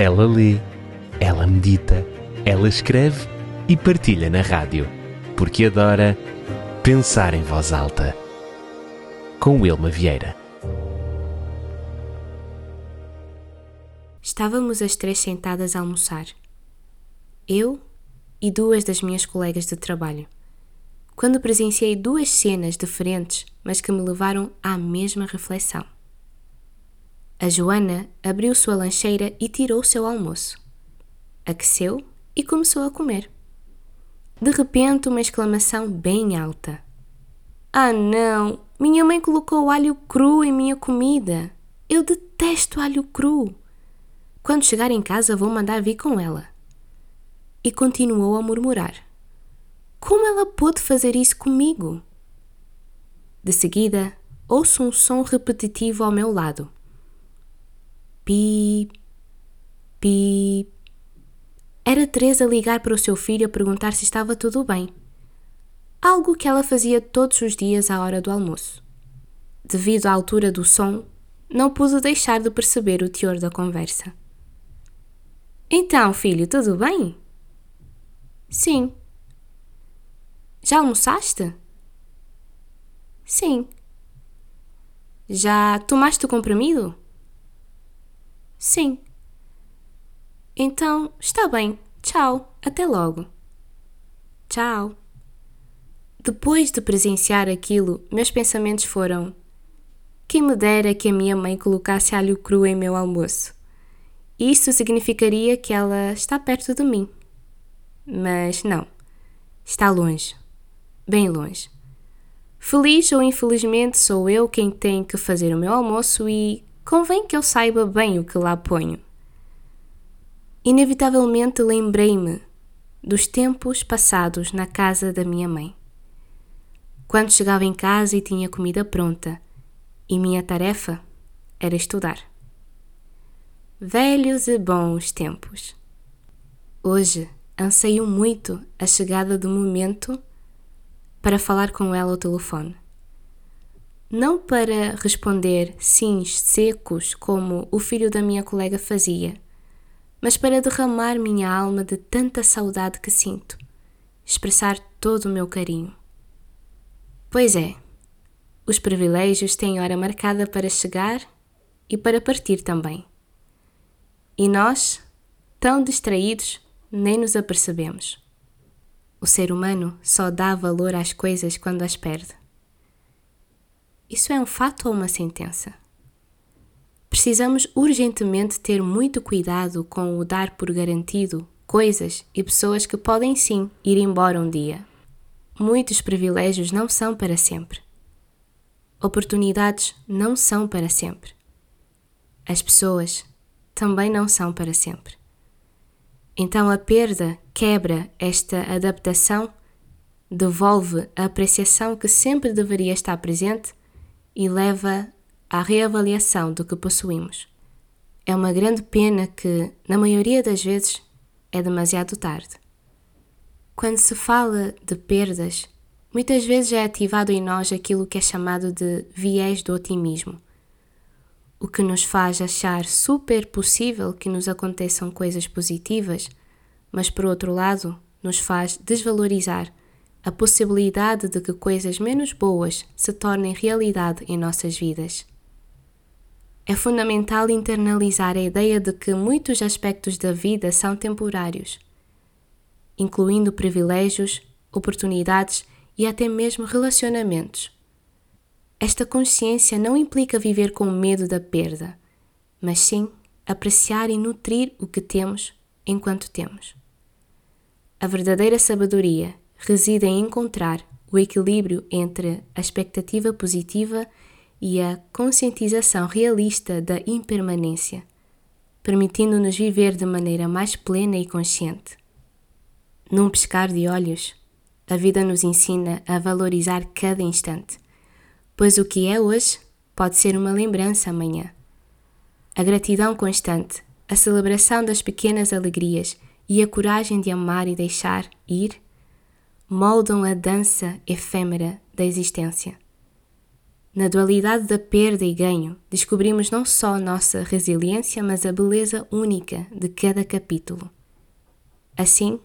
Ela lê, ela medita, ela escreve e partilha na rádio, porque adora pensar em voz alta. Com Wilma Vieira. Estávamos as três sentadas a almoçar. Eu e duas das minhas colegas de trabalho. Quando presenciei duas cenas diferentes, mas que me levaram à mesma reflexão. A Joana abriu sua lancheira e tirou seu almoço. Aqueceu e começou a comer. De repente, uma exclamação bem alta. Ah, não! Minha mãe colocou alho cru em minha comida. Eu detesto alho cru. Quando chegar em casa, vou mandar vir com ela. E continuou a murmurar. Como ela pôde fazer isso comigo? De seguida, ouço um som repetitivo ao meu lado. Pi, pi. Era Teresa ligar para o seu filho a perguntar se estava tudo bem. Algo que ela fazia todos os dias à hora do almoço. Devido à altura do som, não pude deixar de perceber o teor da conversa. Então, filho, tudo bem? Sim. Já almoçaste? Sim. Já tomaste o comprimido? Sim. Então, está bem. Tchau. Até logo. Tchau. Depois de presenciar aquilo, meus pensamentos foram: quem me dera que a minha mãe colocasse alho cru em meu almoço. Isso significaria que ela está perto de mim. Mas não. Está longe. Bem longe. Feliz ou infelizmente sou eu quem tem que fazer o meu almoço e convém que eu saiba bem o que lá ponho. Inevitavelmente lembrei-me dos tempos passados na casa da minha mãe. Quando chegava em casa e tinha comida pronta, e minha tarefa era estudar. Velhos e bons tempos. Hoje anseio muito a chegada do momento para falar com ela ao telefone não para responder sims secos como o filho da minha colega fazia, mas para derramar minha alma de tanta saudade que sinto, expressar todo o meu carinho. Pois é, os privilégios têm hora marcada para chegar e para partir também. E nós, tão distraídos, nem nos apercebemos. O ser humano só dá valor às coisas quando as perde. Isso é um fato ou uma sentença? Precisamos urgentemente ter muito cuidado com o dar por garantido coisas e pessoas que podem sim ir embora um dia. Muitos privilégios não são para sempre. Oportunidades não são para sempre. As pessoas também não são para sempre. Então a perda quebra esta adaptação, devolve a apreciação que sempre deveria estar presente e leva à reavaliação do que possuímos. É uma grande pena que, na maioria das vezes, é demasiado tarde. Quando se fala de perdas, muitas vezes é ativado em nós aquilo que é chamado de viés do otimismo, o que nos faz achar super possível que nos aconteçam coisas positivas, mas por outro lado, nos faz desvalorizar a possibilidade de que coisas menos boas se tornem realidade em nossas vidas. É fundamental internalizar a ideia de que muitos aspectos da vida são temporários, incluindo privilégios, oportunidades e até mesmo relacionamentos. Esta consciência não implica viver com medo da perda, mas sim apreciar e nutrir o que temos enquanto temos. A verdadeira sabedoria reside em encontrar o equilíbrio entre a expectativa positiva e a conscientização realista da impermanência, permitindo-nos viver de maneira mais plena e consciente. Num piscar de olhos, a vida nos ensina a valorizar cada instante, pois o que é hoje pode ser uma lembrança amanhã. A gratidão constante, a celebração das pequenas alegrias e a coragem de amar e deixar ir moldam a dança efêmera da existência. Na dualidade da perda e ganho, descobrimos não só a nossa resiliência, mas a beleza única de cada capítulo. Assim,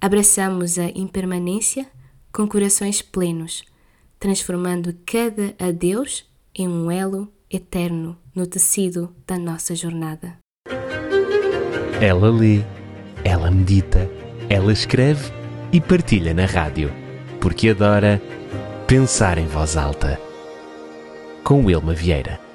abraçamos a impermanência com corações plenos, transformando cada adeus em um elo eterno no tecido da nossa jornada. Ela lê, ela medita, ela escreve e partilha na rádio, porque adora pensar em voz alta. Com Wilma Vieira.